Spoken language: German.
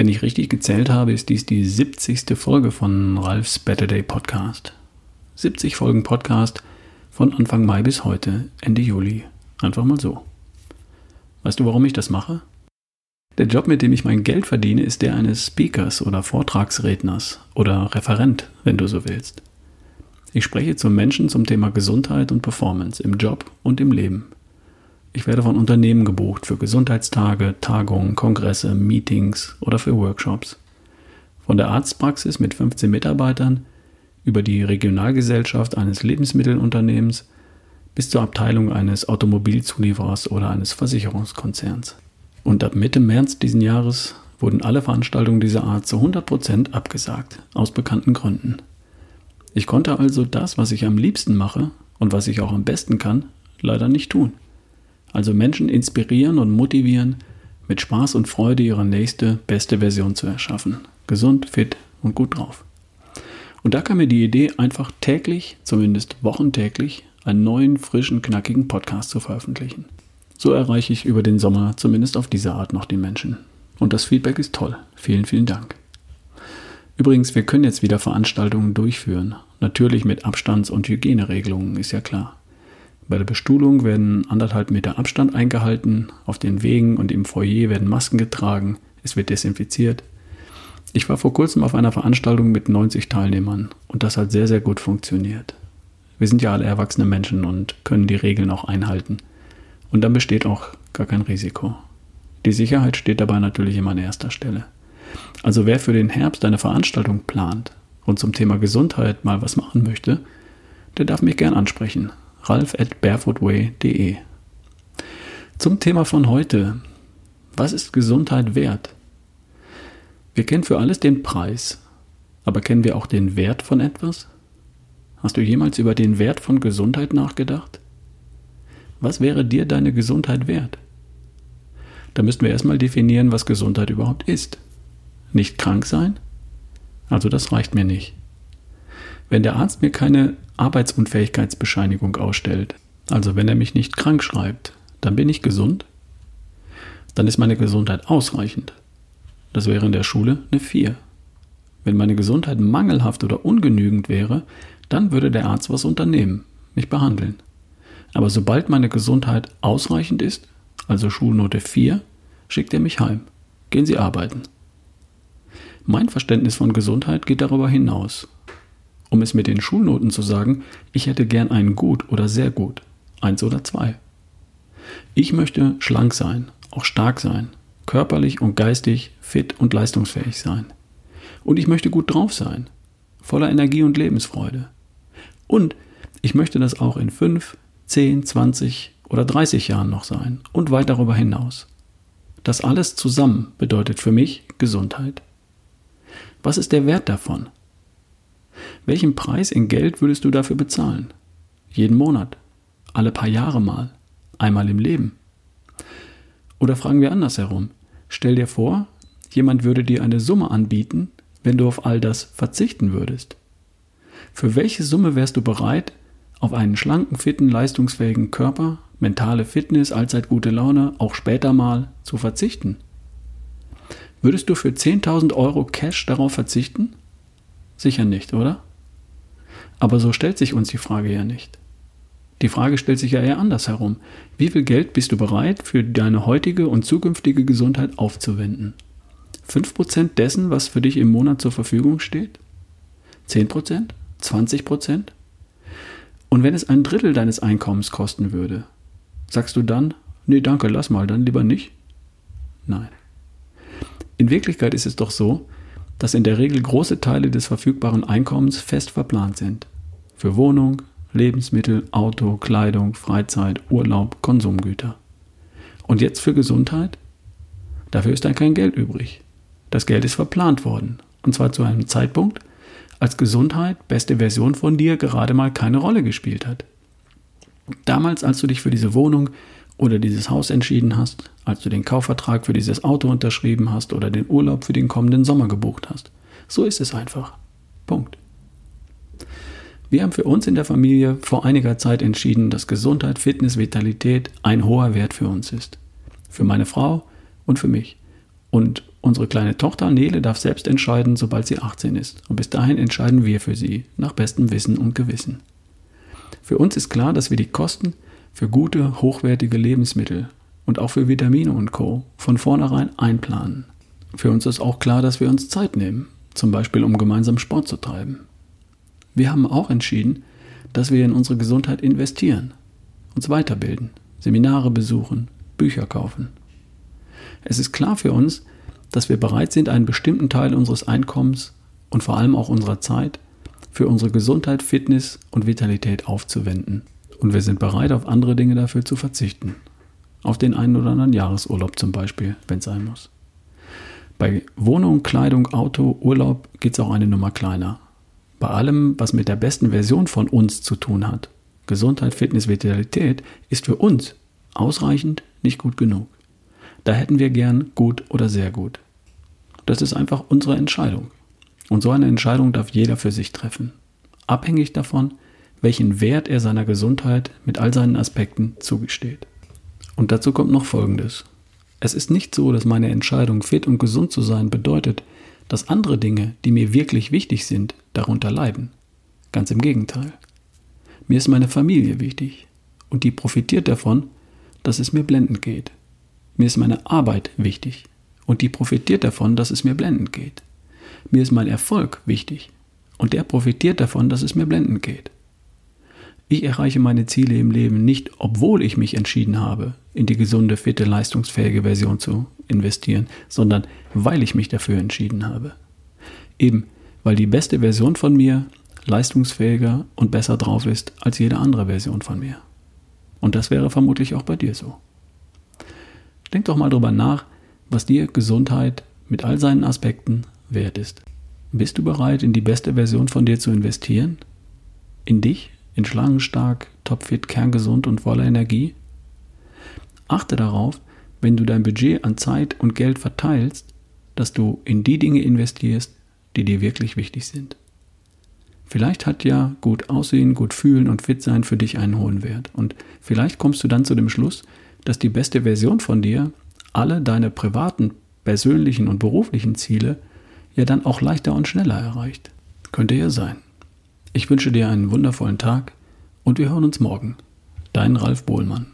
Wenn ich richtig gezählt habe, ist dies die 70. Folge von Ralfs Better Day Podcast. 70 Folgen Podcast von Anfang Mai bis heute, Ende Juli. Einfach mal so. Weißt du, warum ich das mache? Der Job, mit dem ich mein Geld verdiene, ist der eines Speakers oder Vortragsredners oder Referent, wenn du so willst. Ich spreche zu Menschen zum Thema Gesundheit und Performance im Job und im Leben. Ich werde von Unternehmen gebucht für Gesundheitstage, Tagungen, Kongresse, Meetings oder für Workshops. Von der Arztpraxis mit 15 Mitarbeitern über die Regionalgesellschaft eines Lebensmittelunternehmens bis zur Abteilung eines Automobilzulieferers oder eines Versicherungskonzerns. Und ab Mitte März diesen Jahres wurden alle Veranstaltungen dieser Art zu 100% abgesagt, aus bekannten Gründen. Ich konnte also das, was ich am liebsten mache und was ich auch am besten kann, leider nicht tun. Also Menschen inspirieren und motivieren, mit Spaß und Freude ihre nächste, beste Version zu erschaffen. Gesund, fit und gut drauf. Und da kam mir die Idee, einfach täglich, zumindest wochentäglich, einen neuen, frischen, knackigen Podcast zu veröffentlichen. So erreiche ich über den Sommer zumindest auf diese Art noch die Menschen. Und das Feedback ist toll. Vielen, vielen Dank. Übrigens, wir können jetzt wieder Veranstaltungen durchführen. Natürlich mit Abstands- und Hygieneregelungen, ist ja klar. Bei der Bestuhlung werden anderthalb Meter Abstand eingehalten, auf den Wegen und im Foyer werden Masken getragen, es wird desinfiziert. Ich war vor kurzem auf einer Veranstaltung mit 90 Teilnehmern und das hat sehr, sehr gut funktioniert. Wir sind ja alle erwachsene Menschen und können die Regeln auch einhalten. Und dann besteht auch gar kein Risiko. Die Sicherheit steht dabei natürlich immer an erster Stelle. Also wer für den Herbst eine Veranstaltung plant und zum Thema Gesundheit mal was machen möchte, der darf mich gern ansprechen ralf at barefootway.de. Zum Thema von heute. Was ist Gesundheit wert? Wir kennen für alles den Preis, aber kennen wir auch den Wert von etwas? Hast du jemals über den Wert von Gesundheit nachgedacht? Was wäre dir deine Gesundheit wert? Da müssten wir erstmal definieren, was Gesundheit überhaupt ist. Nicht krank sein? Also das reicht mir nicht. Wenn der Arzt mir keine Arbeitsunfähigkeitsbescheinigung ausstellt, also wenn er mich nicht krank schreibt, dann bin ich gesund? Dann ist meine Gesundheit ausreichend. Das wäre in der Schule eine 4. Wenn meine Gesundheit mangelhaft oder ungenügend wäre, dann würde der Arzt was unternehmen, mich behandeln. Aber sobald meine Gesundheit ausreichend ist, also Schulnote 4, schickt er mich heim. Gehen Sie arbeiten. Mein Verständnis von Gesundheit geht darüber hinaus um es mit den Schulnoten zu sagen, ich hätte gern einen gut oder sehr gut, eins oder zwei. Ich möchte schlank sein, auch stark sein, körperlich und geistig fit und leistungsfähig sein. Und ich möchte gut drauf sein, voller Energie und Lebensfreude. Und ich möchte das auch in fünf, zehn, zwanzig oder dreißig Jahren noch sein und weit darüber hinaus. Das alles zusammen bedeutet für mich Gesundheit. Was ist der Wert davon? Welchen Preis in Geld würdest du dafür bezahlen? Jeden Monat? Alle paar Jahre mal? Einmal im Leben? Oder fragen wir andersherum. Stell dir vor, jemand würde dir eine Summe anbieten, wenn du auf all das verzichten würdest. Für welche Summe wärst du bereit, auf einen schlanken, fitten, leistungsfähigen Körper, mentale Fitness, allzeit gute Laune, auch später mal zu verzichten? Würdest du für 10.000 Euro Cash darauf verzichten? Sicher nicht, oder? Aber so stellt sich uns die Frage ja nicht. Die Frage stellt sich ja eher andersherum. Wie viel Geld bist du bereit, für deine heutige und zukünftige Gesundheit aufzuwenden? 5% dessen, was für dich im Monat zur Verfügung steht? 10%? 20%? Und wenn es ein Drittel deines Einkommens kosten würde, sagst du dann, nee, danke, lass mal, dann lieber nicht? Nein. In Wirklichkeit ist es doch so, dass in der Regel große Teile des verfügbaren Einkommens fest verplant sind. Für Wohnung, Lebensmittel, Auto, Kleidung, Freizeit, Urlaub, Konsumgüter. Und jetzt für Gesundheit? Dafür ist dann kein Geld übrig. Das Geld ist verplant worden. Und zwar zu einem Zeitpunkt, als Gesundheit, beste Version von dir, gerade mal keine Rolle gespielt hat. Damals, als du dich für diese Wohnung, oder dieses Haus entschieden hast, als du den Kaufvertrag für dieses Auto unterschrieben hast oder den Urlaub für den kommenden Sommer gebucht hast. So ist es einfach. Punkt. Wir haben für uns in der Familie vor einiger Zeit entschieden, dass Gesundheit, Fitness, Vitalität ein hoher Wert für uns ist. Für meine Frau und für mich. Und unsere kleine Tochter Nele darf selbst entscheiden, sobald sie 18 ist. Und bis dahin entscheiden wir für sie, nach bestem Wissen und Gewissen. Für uns ist klar, dass wir die Kosten für gute, hochwertige Lebensmittel und auch für Vitamine und Co. von vornherein einplanen. Für uns ist auch klar, dass wir uns Zeit nehmen, zum Beispiel um gemeinsam Sport zu treiben. Wir haben auch entschieden, dass wir in unsere Gesundheit investieren, uns weiterbilden, Seminare besuchen, Bücher kaufen. Es ist klar für uns, dass wir bereit sind, einen bestimmten Teil unseres Einkommens und vor allem auch unserer Zeit für unsere Gesundheit, Fitness und Vitalität aufzuwenden. Und wir sind bereit, auf andere Dinge dafür zu verzichten. Auf den einen oder anderen Jahresurlaub zum Beispiel, wenn es sein muss. Bei Wohnung, Kleidung, Auto, Urlaub geht es auch eine Nummer kleiner. Bei allem, was mit der besten Version von uns zu tun hat, Gesundheit, Fitness, Vitalität, ist für uns ausreichend nicht gut genug. Da hätten wir gern gut oder sehr gut. Das ist einfach unsere Entscheidung. Und so eine Entscheidung darf jeder für sich treffen. Abhängig davon, welchen Wert er seiner Gesundheit mit all seinen Aspekten zugesteht. Und dazu kommt noch Folgendes. Es ist nicht so, dass meine Entscheidung, fit und gesund zu sein, bedeutet, dass andere Dinge, die mir wirklich wichtig sind, darunter leiden. Ganz im Gegenteil. Mir ist meine Familie wichtig und die profitiert davon, dass es mir blendend geht. Mir ist meine Arbeit wichtig und die profitiert davon, dass es mir blendend geht. Mir ist mein Erfolg wichtig und der profitiert davon, dass es mir blendend geht. Ich erreiche meine Ziele im Leben nicht, obwohl ich mich entschieden habe, in die gesunde, fitte, leistungsfähige Version zu investieren, sondern weil ich mich dafür entschieden habe. Eben, weil die beste Version von mir leistungsfähiger und besser drauf ist als jede andere Version von mir. Und das wäre vermutlich auch bei dir so. Denk doch mal drüber nach, was dir Gesundheit mit all seinen Aspekten wert ist. Bist du bereit, in die beste Version von dir zu investieren? In dich? In schlangenstark, topfit, kerngesund und voller Energie? Achte darauf, wenn du dein Budget an Zeit und Geld verteilst, dass du in die Dinge investierst, die dir wirklich wichtig sind. Vielleicht hat ja gut aussehen, gut fühlen und fit sein für dich einen hohen Wert. Und vielleicht kommst du dann zu dem Schluss, dass die beste Version von dir alle deine privaten, persönlichen und beruflichen Ziele ja dann auch leichter und schneller erreicht. Könnte ja sein. Ich wünsche dir einen wundervollen Tag und wir hören uns morgen. Dein Ralf Bohlmann.